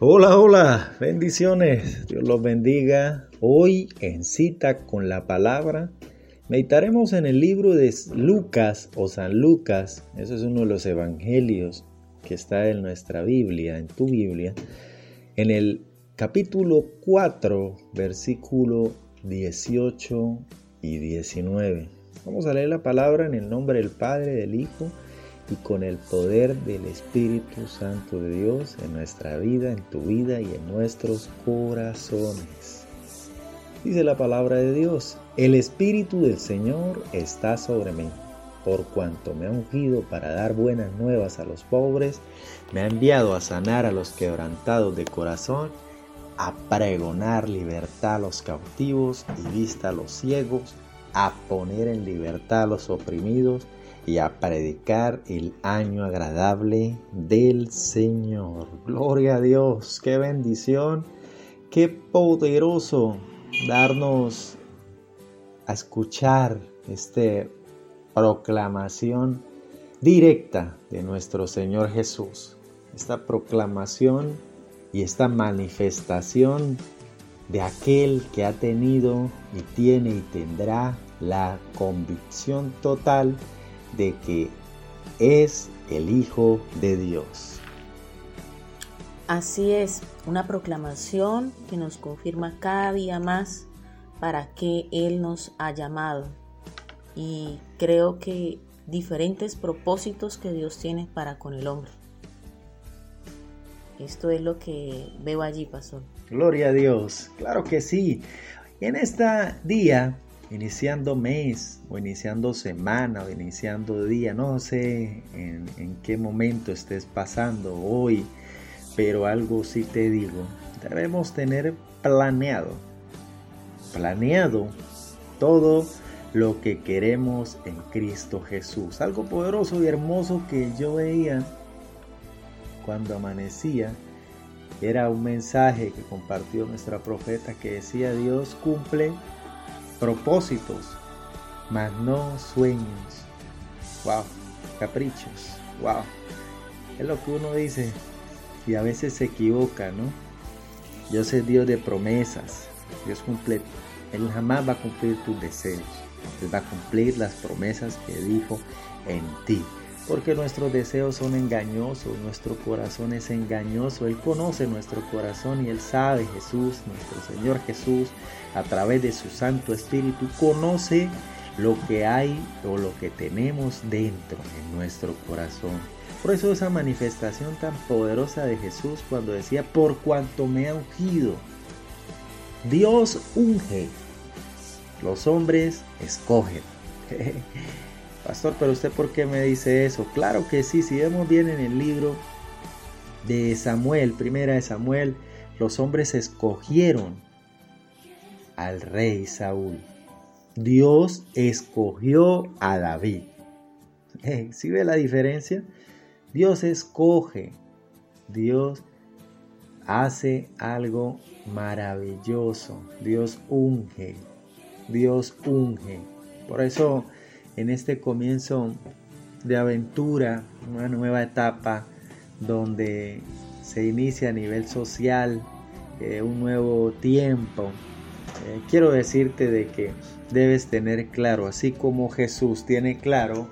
Hola, hola, bendiciones, Dios los bendiga. Hoy en cita con la palabra, meditaremos en el libro de Lucas o San Lucas, ese es uno de los evangelios que está en nuestra Biblia, en tu Biblia, en el capítulo 4, versículo 18 y 19. Vamos a leer la palabra en el nombre del Padre, del Hijo y con el poder del Espíritu Santo de Dios en nuestra vida, en tu vida y en nuestros corazones. Dice la palabra de Dios, el Espíritu del Señor está sobre mí, por cuanto me ha ungido para dar buenas nuevas a los pobres, me ha enviado a sanar a los quebrantados de corazón, a pregonar libertad a los cautivos y vista a los ciegos, a poner en libertad a los oprimidos, y a predicar el año agradable del Señor. Gloria a Dios, qué bendición, qué poderoso darnos a escuchar esta proclamación directa de nuestro Señor Jesús. Esta proclamación y esta manifestación de aquel que ha tenido y tiene y tendrá la convicción total de que es el Hijo de Dios. Así es, una proclamación que nos confirma cada día más para que Él nos ha llamado. Y creo que diferentes propósitos que Dios tiene para con el hombre. Esto es lo que veo allí, Pastor. Gloria a Dios, claro que sí. En este día iniciando mes o iniciando semana o iniciando día, no sé en, qué momento estés pasando hoy, pero algo sí te digo, debemos tener planeado, planeado todo lo que queremos en Cristo Jesús. Algo poderoso y hermoso que yo veía cuando amanecía era un mensaje que compartió nuestra profeta que decía Dios cumple propósitos, mas no sueños. Wow, caprichos. Wow. Es lo que uno dice y a veces se equivoca, ¿no? Dios es Dios de promesas. Dios cumple, Él jamás va a cumplir tus deseos. Él va a cumplir las promesas que dijo en ti porque nuestros deseos son engañosos, nuestro corazón es engañoso, Él conoce nuestro corazón y Él sabe, Jesús, nuestro Señor Jesús, a través de su Santo Espíritu, conoce lo que hay o lo que tenemos dentro en nuestro corazón. Por eso esa manifestación tan poderosa de Jesús cuando decía, por cuanto me ha ungido, Dios unge, los hombres escogen. Pastor, pero usted por qué me dice eso? Claro que sí, si vemos bien en el libro de Samuel, primera de Samuel, los hombres escogieron al rey Saúl. Dios escogió a David. ¿Sí ve la diferencia? Dios escoge, Dios hace algo maravilloso, Dios unge, Dios unge. Por eso en este comienzo de aventura, una nueva etapa donde se inicia a nivel social eh, un nuevo tiempo. Eh, quiero decirte de que debes tener claro, así como Jesús tiene claro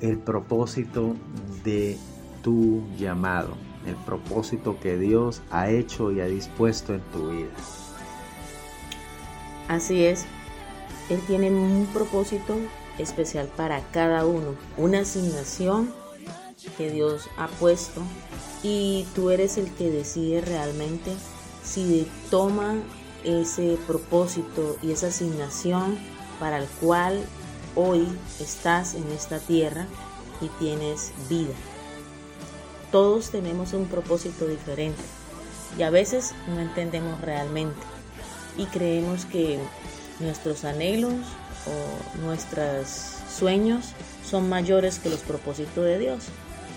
el propósito de tu llamado, el propósito que Dios ha hecho y ha dispuesto en tu vida. Así es, él tiene un propósito especial para cada uno, una asignación que Dios ha puesto y tú eres el que decide realmente si toma ese propósito y esa asignación para el cual hoy estás en esta tierra y tienes vida. Todos tenemos un propósito diferente y a veces no entendemos realmente y creemos que nuestros anhelos o nuestros sueños son mayores que los propósitos de Dios.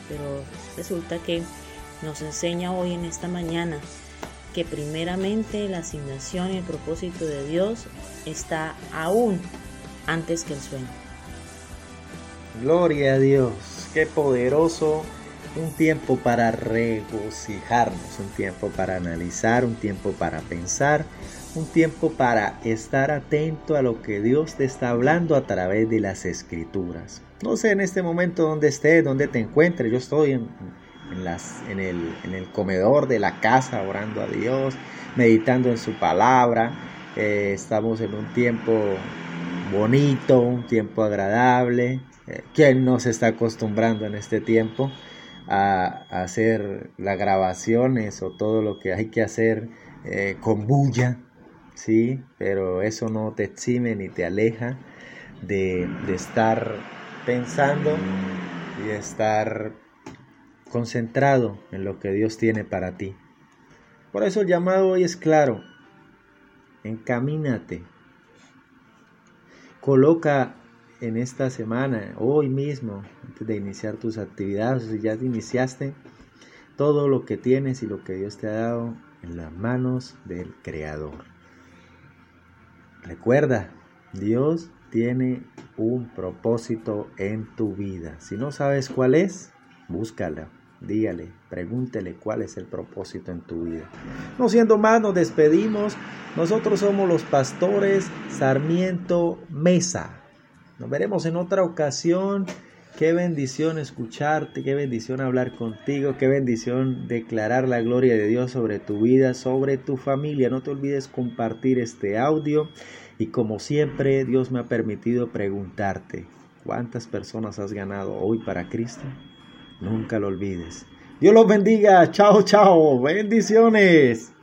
Pero resulta que nos enseña hoy en esta mañana que primeramente la asignación y el propósito de Dios está aún antes que el sueño. Gloria a Dios, qué poderoso un tiempo para regocijarnos, un tiempo para analizar, un tiempo para pensar, un tiempo para estar atento a lo que Dios te está hablando a través de las escrituras. No sé en este momento dónde estés, dónde te encuentres, yo estoy en, el, comedor de la casa orando a Dios, meditando en su palabra, eh, estamos en un tiempo bonito, un tiempo agradable. Eh, ¿Quién no se está acostumbrando en este tiempo a, hacer las grabaciones o todo lo que hay que hacer eh, con bulla? Sí, pero eso no te exime ni te aleja de, estar pensando y de estar concentrado en lo que Dios tiene para ti. Por eso el llamado hoy es claro, encamínate. Coloca en esta semana, hoy mismo, antes de iniciar tus actividades, si ya iniciaste, todo lo que tienes y lo que Dios te ha dado en las manos del Creador. Recuerda, Dios tiene un propósito en tu vida. Si no sabes cuál es, búscala. Dígale, pregúntele cuál es el propósito en tu vida. No siendo más, nos despedimos. Nosotros somos los pastores Sarmiento Mesa. Nos veremos en otra ocasión. Qué bendición escucharte, qué bendición hablar contigo, qué bendición declarar la gloria de Dios sobre tu vida, sobre tu familia. No te olvides compartir este audio y como siempre Dios me ha permitido preguntarte, ¿cuántas personas has ganado hoy para Cristo? Nunca lo olvides. Dios los bendiga. Chao, chao. Bendiciones.